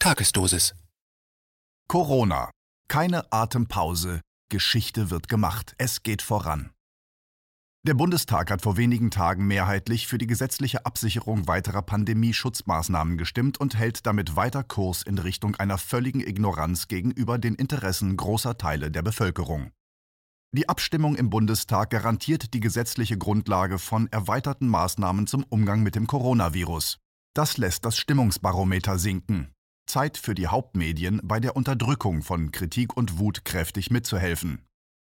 Tagesdosis. Corona. Keine Atempause. Geschichte wird gemacht. Es geht voran. Der Bundestag hat vor wenigen Tagen mehrheitlich für die gesetzliche Absicherung weiterer Pandemie-Schutzmaßnahmen gestimmt und hält damit weiter Kurs in Richtung einer völligen Ignoranz gegenüber den Interessen großer Teile der Bevölkerung. Die Abstimmung im Bundestag garantiert die gesetzliche Grundlage von erweiterten Maßnahmen zum Umgang mit dem Coronavirus. Das lässt das Stimmungsbarometer sinken. Zeit für die Hauptmedien bei der Unterdrückung von Kritik und Wut kräftig mitzuhelfen.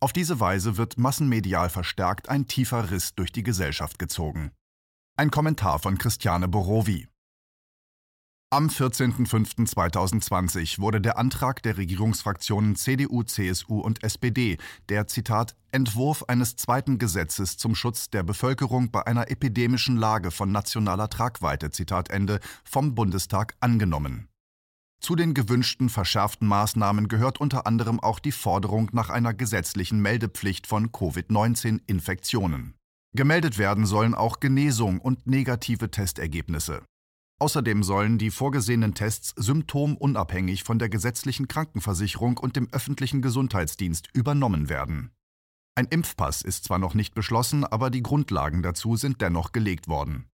Auf diese Weise wird massenmedial verstärkt ein tiefer Riss durch die Gesellschaft gezogen. Ein Kommentar von Christiane Borowi. Am 14.05.2020 wurde der Antrag der Regierungsfraktionen CDU, CSU und SPD, der Zitat Entwurf eines zweiten Gesetzes zum Schutz der Bevölkerung bei einer epidemischen Lage von nationaler Tragweite, Zitat Ende, vom Bundestag angenommen. Zu den gewünschten verschärften Maßnahmen gehört unter anderem auch die Forderung nach einer gesetzlichen Meldepflicht von Covid-19-Infektionen. Gemeldet werden sollen auch Genesung und negative Testergebnisse. Außerdem sollen die vorgesehenen Tests symptomunabhängig von der gesetzlichen Krankenversicherung und dem öffentlichen Gesundheitsdienst übernommen werden. Ein Impfpass ist zwar noch nicht beschlossen, aber die Grundlagen dazu sind dennoch gelegt worden.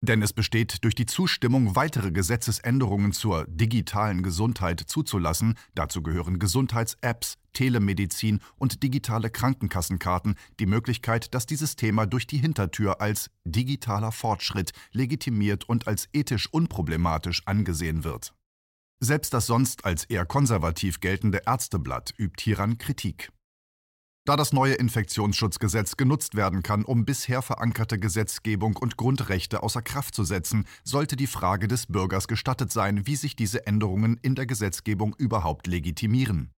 Denn es besteht durch die Zustimmung, weitere Gesetzesänderungen zur digitalen Gesundheit zuzulassen, dazu gehören Gesundheits-Apps, Telemedizin und digitale Krankenkassenkarten, die Möglichkeit, dass dieses Thema durch die Hintertür als digitaler Fortschritt legitimiert und als ethisch unproblematisch angesehen wird. Selbst das sonst als eher konservativ geltende Ärzteblatt übt hieran Kritik. Da das neue Infektionsschutzgesetz genutzt werden kann, um bisher verankerte Gesetzgebung und Grundrechte außer Kraft zu setzen, sollte die Frage des Bürgers gestattet sein, wie sich diese Änderungen in der Gesetzgebung überhaupt legitimieren.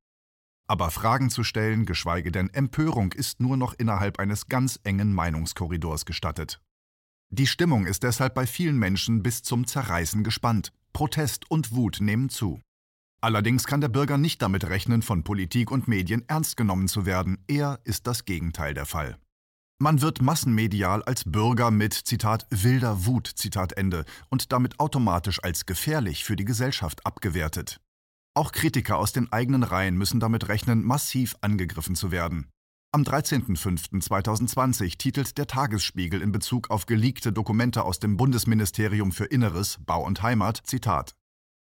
Aber Fragen zu stellen, geschweige denn Empörung, ist nur noch innerhalb eines ganz engen Meinungskorridors gestattet. Die Stimmung ist deshalb bei vielen Menschen bis zum Zerreißen gespannt. Protest und Wut nehmen zu. Allerdings kann der Bürger nicht damit rechnen, von Politik und Medien ernst genommen zu werden. Eher ist das Gegenteil der Fall. Man wird massenmedial als Bürger mit, Zitat, wilder Wut, Zitat Ende, und damit automatisch als gefährlich für die Gesellschaft abgewertet. Auch Kritiker aus den eigenen Reihen müssen damit rechnen, massiv angegriffen zu werden. Am 13.05.2020 titelt der Tagesspiegel in Bezug auf geleakte Dokumente aus dem Bundesministerium für Inneres, Bau und Heimat, Zitat,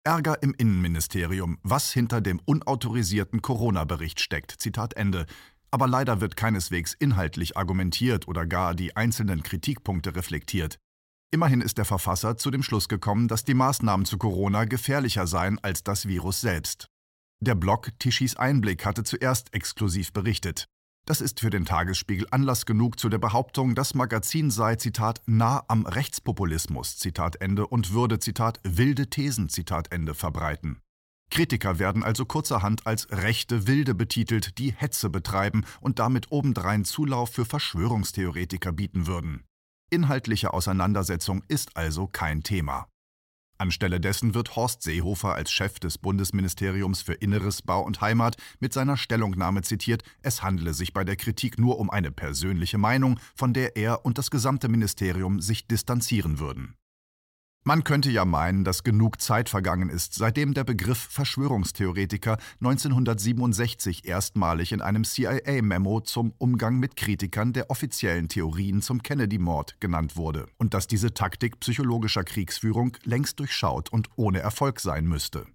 Ärger im Innenministerium, was hinter dem unautorisierten Corona-Bericht steckt. Zitat Ende. Aber leider wird keineswegs inhaltlich argumentiert oder gar die einzelnen Kritikpunkte reflektiert. Immerhin ist der Verfasser zu dem Schluss gekommen, dass die Maßnahmen zu Corona gefährlicher seien als das Virus selbst. Der Blog Tischis Einblick hatte zuerst exklusiv berichtet. Das ist für den Tagesspiegel Anlass genug zu der Behauptung, das Magazin sei, Zitat, nah am Rechtspopulismus, Zitat Ende, und würde, Zitat, wilde Thesen, Zitat Ende, verbreiten. Kritiker werden also kurzerhand als rechte Wilde betitelt, die Hetze betreiben und damit obendrein Zulauf für Verschwörungstheoretiker bieten würden. Inhaltliche Auseinandersetzung ist also kein Thema. Anstelle dessen wird Horst Seehofer als Chef des Bundesministeriums für Inneres, Bau und Heimat mit seiner Stellungnahme zitiert, es handele sich bei der Kritik nur um eine persönliche Meinung, von der er und das gesamte Ministerium sich distanzieren würden. Man könnte ja meinen, dass genug Zeit vergangen ist, seitdem der Begriff Verschwörungstheoretiker 1967 erstmalig in einem CIA-Memo zum Umgang mit Kritikern der offiziellen Theorien zum Kennedy-Mord genannt wurde und dass diese Taktik psychologischer Kriegsführung längst durchschaut und ohne Erfolg sein müsste.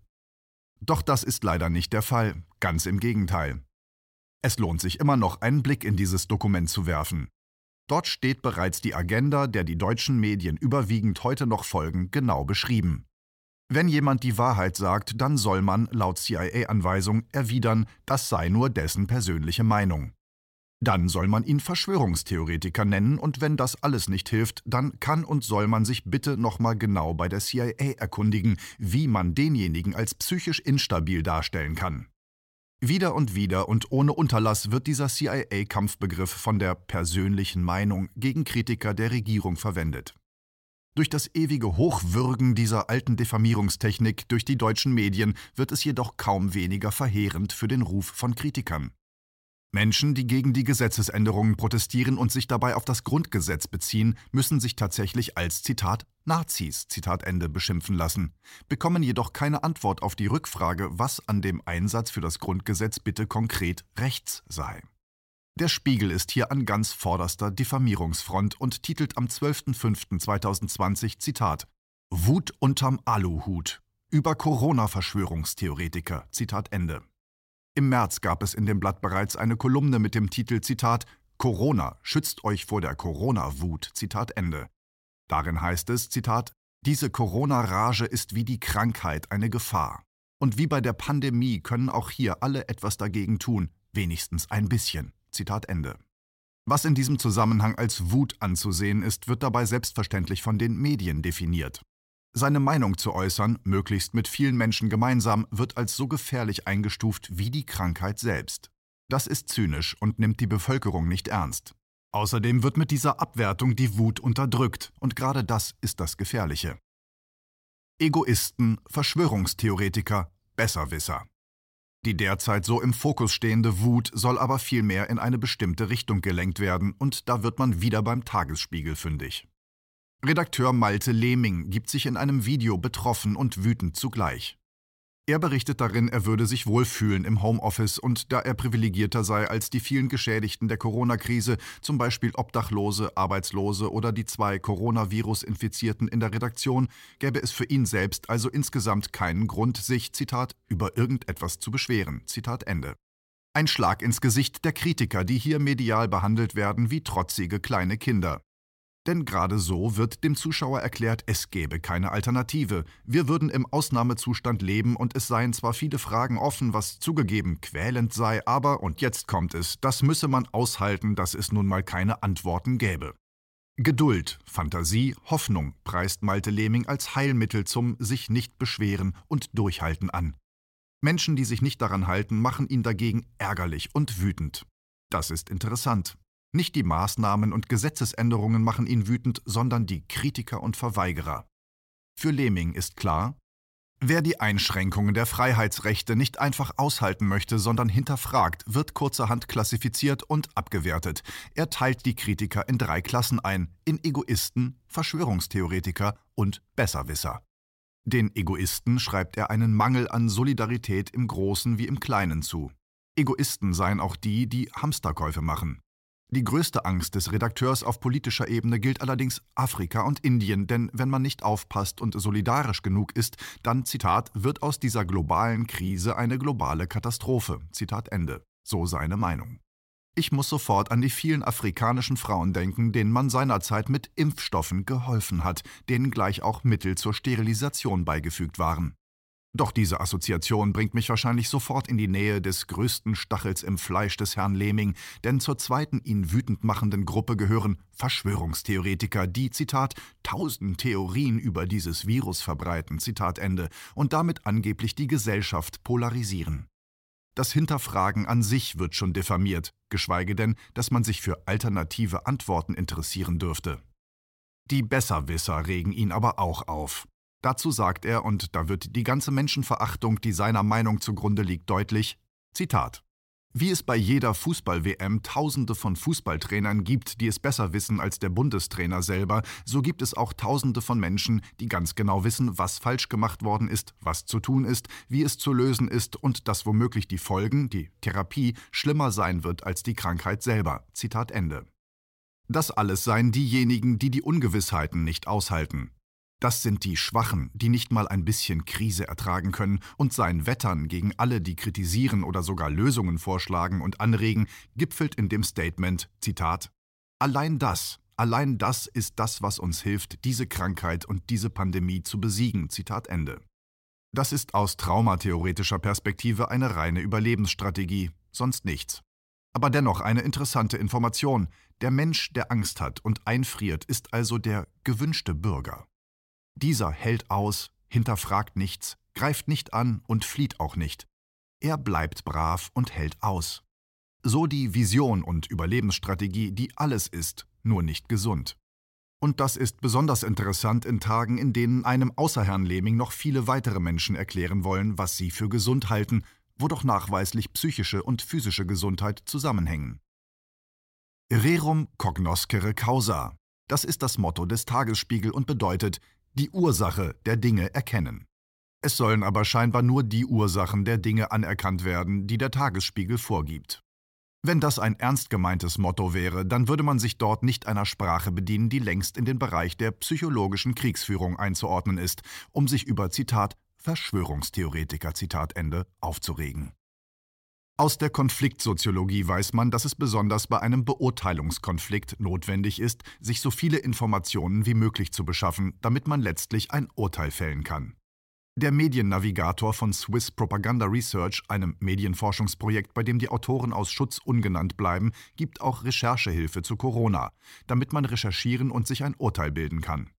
Doch das ist leider nicht der Fall, ganz im Gegenteil. Es lohnt sich immer noch, einen Blick in dieses Dokument zu werfen. Dort steht bereits die Agenda, der die deutschen Medien überwiegend heute noch folgen, genau beschrieben. Wenn jemand die Wahrheit sagt, dann soll man, laut CIA-Anweisung, erwidern, das sei nur dessen persönliche Meinung. Dann soll man ihn Verschwörungstheoretiker nennen und wenn das alles nicht hilft, dann kann und soll man sich bitte nochmal genau bei der CIA erkundigen, wie man denjenigen als psychisch instabil darstellen kann. Wieder und wieder und ohne Unterlass wird dieser CIA-Kampfbegriff von der persönlichen Meinung gegen Kritiker der Regierung verwendet. Durch das ewige Hochwürgen dieser alten Diffamierungstechnik durch die deutschen Medien wird es jedoch kaum weniger verheerend für den Ruf von Kritikern. Menschen, die gegen die Gesetzesänderungen protestieren und sich dabei auf das Grundgesetz beziehen, müssen sich tatsächlich als Zitat Nazis Zitat Ende beschimpfen lassen, bekommen jedoch keine Antwort auf die Rückfrage, was an dem Einsatz für das Grundgesetz bitte konkret rechts sei. Der Spiegel ist hier an ganz vorderster Diffamierungsfront und titelt am 12.05.2020 Zitat Wut unterm Aluhut über Corona-Verschwörungstheoretiker Zitat Ende. Im März gab es in dem Blatt bereits eine Kolumne mit dem Titel Zitat Corona, schützt euch vor der Corona-Wut, Zitat Ende. Darin heißt es, Zitat, diese Corona-Rage ist wie die Krankheit eine Gefahr. Und wie bei der Pandemie können auch hier alle etwas dagegen tun, wenigstens ein bisschen. Zitat Ende. Was in diesem Zusammenhang als Wut anzusehen ist, wird dabei selbstverständlich von den Medien definiert. Seine Meinung zu äußern, möglichst mit vielen Menschen gemeinsam, wird als so gefährlich eingestuft wie die Krankheit selbst. Das ist zynisch und nimmt die Bevölkerung nicht ernst. Außerdem wird mit dieser Abwertung die Wut unterdrückt, und gerade das ist das Gefährliche. Egoisten, Verschwörungstheoretiker, Besserwisser. Die derzeit so im Fokus stehende Wut soll aber vielmehr in eine bestimmte Richtung gelenkt werden, und da wird man wieder beim Tagesspiegel fündig. Redakteur Malte Lehming gibt sich in einem Video betroffen und wütend zugleich. Er berichtet darin, er würde sich wohlfühlen im Homeoffice und da er privilegierter sei als die vielen Geschädigten der Corona-Krise, zum Beispiel Obdachlose, Arbeitslose oder die zwei Coronavirus-Infizierten in der Redaktion, gäbe es für ihn selbst also insgesamt keinen Grund, sich, Zitat, über irgendetwas zu beschweren. Zitat Ende. Ein Schlag ins Gesicht der Kritiker, die hier medial behandelt werden wie trotzige kleine Kinder. Denn gerade so wird dem Zuschauer erklärt, es gäbe keine Alternative. Wir würden im Ausnahmezustand leben und es seien zwar viele Fragen offen, was zugegeben quälend sei, aber, und jetzt kommt es, das müsse man aushalten, dass es nun mal keine Antworten gäbe. Geduld, Fantasie, Hoffnung preist Malte Lehming als Heilmittel zum sich nicht beschweren und durchhalten an. Menschen, die sich nicht daran halten, machen ihn dagegen ärgerlich und wütend. Das ist interessant. Nicht die Maßnahmen und Gesetzesänderungen machen ihn wütend, sondern die Kritiker und Verweigerer. Für Lehming ist klar, wer die Einschränkungen der Freiheitsrechte nicht einfach aushalten möchte, sondern hinterfragt, wird kurzerhand klassifiziert und abgewertet. Er teilt die Kritiker in drei Klassen ein, in Egoisten, Verschwörungstheoretiker und Besserwisser. Den Egoisten schreibt er einen Mangel an Solidarität im Großen wie im Kleinen zu. Egoisten seien auch die, die Hamsterkäufe machen. Die größte Angst des Redakteurs auf politischer Ebene gilt allerdings Afrika und Indien, denn wenn man nicht aufpasst und solidarisch genug ist, dann, Zitat, wird aus dieser globalen Krise eine globale Katastrophe. Zitat Ende. So seine Meinung. Ich muss sofort an die vielen afrikanischen Frauen denken, denen man seinerzeit mit Impfstoffen geholfen hat, denen gleich auch Mittel zur Sterilisation beigefügt waren. Doch diese Assoziation bringt mich wahrscheinlich sofort in die Nähe des größten Stachels im Fleisch des Herrn Lehming, denn zur zweiten ihn wütend machenden Gruppe gehören Verschwörungstheoretiker, die, Zitat, tausend Theorien über dieses Virus verbreiten, Zitat Ende, und damit angeblich die Gesellschaft polarisieren. Das Hinterfragen an sich wird schon diffamiert, geschweige denn, dass man sich für alternative Antworten interessieren dürfte. Die Besserwisser regen ihn aber auch auf. Dazu sagt er, und da wird die ganze Menschenverachtung, die seiner Meinung zugrunde liegt, deutlich, Zitat. Wie es bei jeder Fußball-WM Tausende von Fußballtrainern gibt, die es besser wissen als der Bundestrainer selber, so gibt es auch Tausende von Menschen, die ganz genau wissen, was falsch gemacht worden ist, was zu tun ist, wie es zu lösen ist und dass womöglich die Folgen, die Therapie, schlimmer sein wird als die Krankheit selber. Zitat Ende. Das alles seien diejenigen, die die Ungewissheiten nicht aushalten. Das sind die Schwachen, die nicht mal ein bisschen Krise ertragen können, und sein Wettern gegen alle, die kritisieren oder sogar Lösungen vorschlagen und anregen, gipfelt in dem Statement, Zitat, Allein das, allein das ist das, was uns hilft, diese Krankheit und diese Pandemie zu besiegen. Zitat Ende. Das ist aus traumatheoretischer Perspektive eine reine Überlebensstrategie, sonst nichts. Aber dennoch eine interessante Information. Der Mensch, der Angst hat und einfriert, ist also der gewünschte Bürger. Dieser hält aus, hinterfragt nichts, greift nicht an und flieht auch nicht. Er bleibt brav und hält aus. So die Vision und Überlebensstrategie, die alles ist, nur nicht gesund. Und das ist besonders interessant in Tagen, in denen einem außer Herrn Lehming noch viele weitere Menschen erklären wollen, was sie für gesund halten, wo doch nachweislich psychische und physische Gesundheit zusammenhängen. Rerum cognoscere causa. Das ist das Motto des Tagesspiegel und bedeutet die Ursache der Dinge erkennen. Es sollen aber scheinbar nur die Ursachen der Dinge anerkannt werden, die der Tagesspiegel vorgibt. Wenn das ein ernst gemeintes Motto wäre, dann würde man sich dort nicht einer Sprache bedienen, die längst in den Bereich der psychologischen Kriegsführung einzuordnen ist, um sich über Zitat Verschwörungstheoretiker Zitat Ende aufzuregen. Aus der Konfliktsoziologie weiß man, dass es besonders bei einem Beurteilungskonflikt notwendig ist, sich so viele Informationen wie möglich zu beschaffen, damit man letztlich ein Urteil fällen kann. Der Mediennavigator von Swiss Propaganda Research, einem Medienforschungsprojekt, bei dem die Autoren aus Schutz ungenannt bleiben, gibt auch Recherchehilfe zu Corona, damit man recherchieren und sich ein Urteil bilden kann.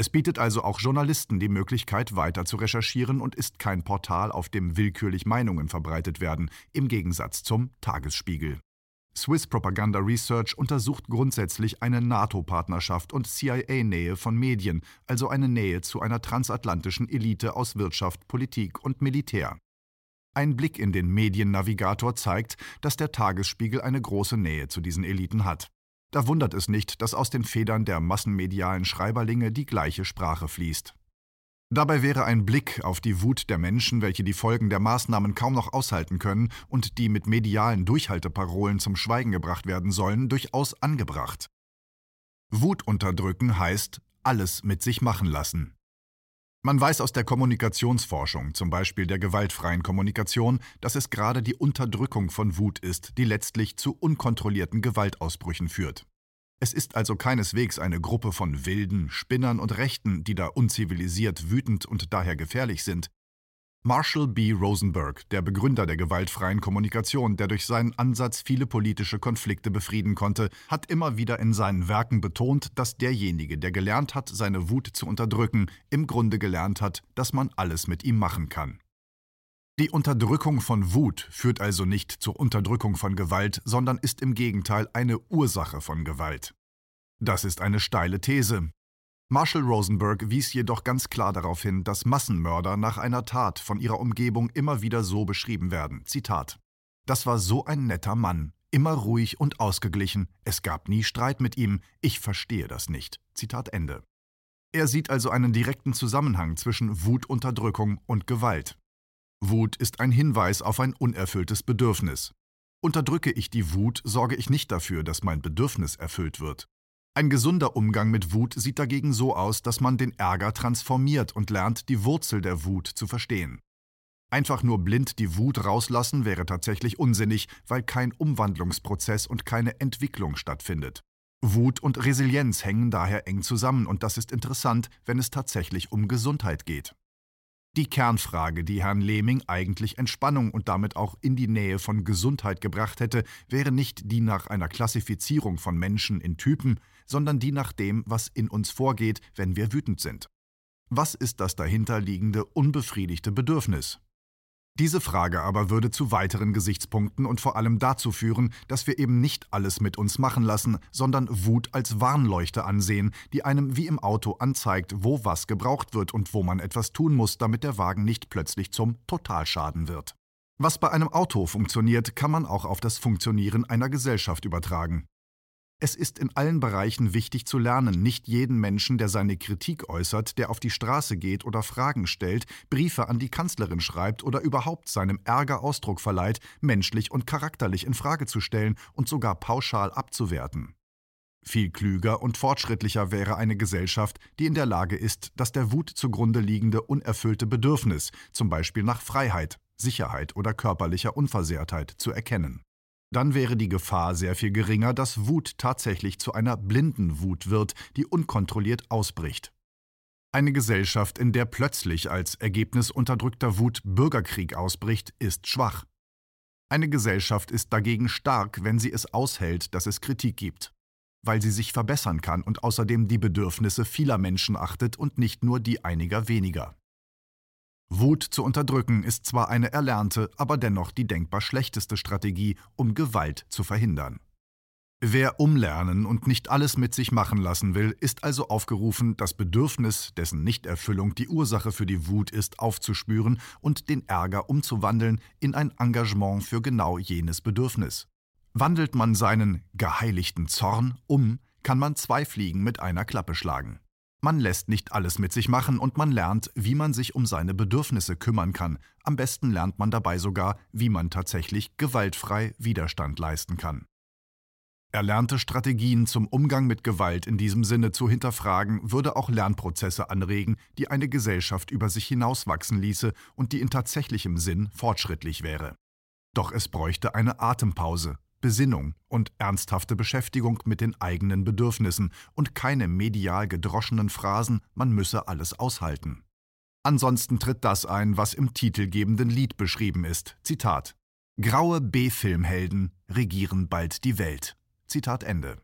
Es bietet also auch Journalisten die Möglichkeit, weiter zu recherchieren und ist kein Portal, auf dem willkürlich Meinungen verbreitet werden, im Gegensatz zum Tagesspiegel. Swiss Propaganda Research untersucht grundsätzlich eine NATO-Partnerschaft und CIA-Nähe von Medien, also eine Nähe zu einer transatlantischen Elite aus Wirtschaft, Politik und Militär. Ein Blick in den Mediennavigator zeigt, dass der Tagesspiegel eine große Nähe zu diesen Eliten hat. Da wundert es nicht, dass aus den Federn der massenmedialen Schreiberlinge die gleiche Sprache fließt. Dabei wäre ein Blick auf die Wut der Menschen, welche die Folgen der Maßnahmen kaum noch aushalten können und die mit medialen Durchhalteparolen zum Schweigen gebracht werden sollen, durchaus angebracht. Wut unterdrücken heißt alles mit sich machen lassen. Man weiß aus der Kommunikationsforschung, zum Beispiel der gewaltfreien Kommunikation, dass es gerade die Unterdrückung von Wut ist, die letztlich zu unkontrollierten Gewaltausbrüchen führt. Es ist also keineswegs eine Gruppe von Wilden, Spinnern und Rechten, die da unzivilisiert, wütend und daher gefährlich sind. Marshall B. Rosenberg, der Begründer der gewaltfreien Kommunikation, der durch seinen Ansatz viele politische Konflikte befrieden konnte, hat immer wieder in seinen Werken betont, dass derjenige, der gelernt hat, seine Wut zu unterdrücken, im Grunde gelernt hat, dass man alles mit ihm machen kann. Die Unterdrückung von Wut führt also nicht zur Unterdrückung von Gewalt, sondern ist im Gegenteil eine Ursache von Gewalt. Das ist eine steile These. Marshall Rosenberg wies jedoch ganz klar darauf hin, dass Massenmörder nach einer Tat von ihrer Umgebung immer wieder so beschrieben werden. Zitat: Das war so ein netter Mann, immer ruhig und ausgeglichen, es gab nie Streit mit ihm, ich verstehe das nicht. Zitat Ende. Er sieht also einen direkten Zusammenhang zwischen Wutunterdrückung und Gewalt. Wut ist ein Hinweis auf ein unerfülltes Bedürfnis. Unterdrücke ich die Wut, sorge ich nicht dafür, dass mein Bedürfnis erfüllt wird. Ein gesunder Umgang mit Wut sieht dagegen so aus, dass man den Ärger transformiert und lernt, die Wurzel der Wut zu verstehen. Einfach nur blind die Wut rauslassen wäre tatsächlich unsinnig, weil kein Umwandlungsprozess und keine Entwicklung stattfindet. Wut und Resilienz hängen daher eng zusammen und das ist interessant, wenn es tatsächlich um Gesundheit geht. Die Kernfrage, die Herrn Lehming eigentlich Entspannung und damit auch in die Nähe von Gesundheit gebracht hätte, wäre nicht die nach einer Klassifizierung von Menschen in Typen, sondern die nach dem, was in uns vorgeht, wenn wir wütend sind. Was ist das dahinterliegende unbefriedigte Bedürfnis? Diese Frage aber würde zu weiteren Gesichtspunkten und vor allem dazu führen, dass wir eben nicht alles mit uns machen lassen, sondern Wut als Warnleuchte ansehen, die einem wie im Auto anzeigt, wo was gebraucht wird und wo man etwas tun muss, damit der Wagen nicht plötzlich zum Totalschaden wird. Was bei einem Auto funktioniert, kann man auch auf das Funktionieren einer Gesellschaft übertragen. Es ist in allen Bereichen wichtig zu lernen, nicht jeden Menschen, der seine Kritik äußert, der auf die Straße geht oder Fragen stellt, Briefe an die Kanzlerin schreibt oder überhaupt seinem Ärger Ausdruck verleiht, menschlich und charakterlich in Frage zu stellen und sogar pauschal abzuwerten. Viel klüger und fortschrittlicher wäre eine Gesellschaft, die in der Lage ist, das der Wut zugrunde liegende unerfüllte Bedürfnis, zum Beispiel nach Freiheit, Sicherheit oder körperlicher Unversehrtheit, zu erkennen dann wäre die Gefahr sehr viel geringer, dass Wut tatsächlich zu einer blinden Wut wird, die unkontrolliert ausbricht. Eine Gesellschaft, in der plötzlich als Ergebnis unterdrückter Wut Bürgerkrieg ausbricht, ist schwach. Eine Gesellschaft ist dagegen stark, wenn sie es aushält, dass es Kritik gibt, weil sie sich verbessern kann und außerdem die Bedürfnisse vieler Menschen achtet und nicht nur die einiger weniger. Wut zu unterdrücken ist zwar eine erlernte, aber dennoch die denkbar schlechteste Strategie, um Gewalt zu verhindern. Wer umlernen und nicht alles mit sich machen lassen will, ist also aufgerufen, das Bedürfnis, dessen Nichterfüllung die Ursache für die Wut ist, aufzuspüren und den Ärger umzuwandeln in ein Engagement für genau jenes Bedürfnis. Wandelt man seinen geheiligten Zorn um, kann man zwei Fliegen mit einer Klappe schlagen. Man lässt nicht alles mit sich machen und man lernt, wie man sich um seine Bedürfnisse kümmern kann. Am besten lernt man dabei sogar, wie man tatsächlich gewaltfrei Widerstand leisten kann. Erlernte Strategien zum Umgang mit Gewalt in diesem Sinne zu hinterfragen, würde auch Lernprozesse anregen, die eine Gesellschaft über sich hinauswachsen ließe und die in tatsächlichem Sinn fortschrittlich wäre. Doch es bräuchte eine Atempause, Besinnung und ernsthafte Beschäftigung mit den eigenen Bedürfnissen und keine medial gedroschenen Phrasen, man müsse alles aushalten. Ansonsten tritt das ein, was im titelgebenden Lied beschrieben ist. Zitat Graue B-Filmhelden regieren bald die Welt. Zitat Ende.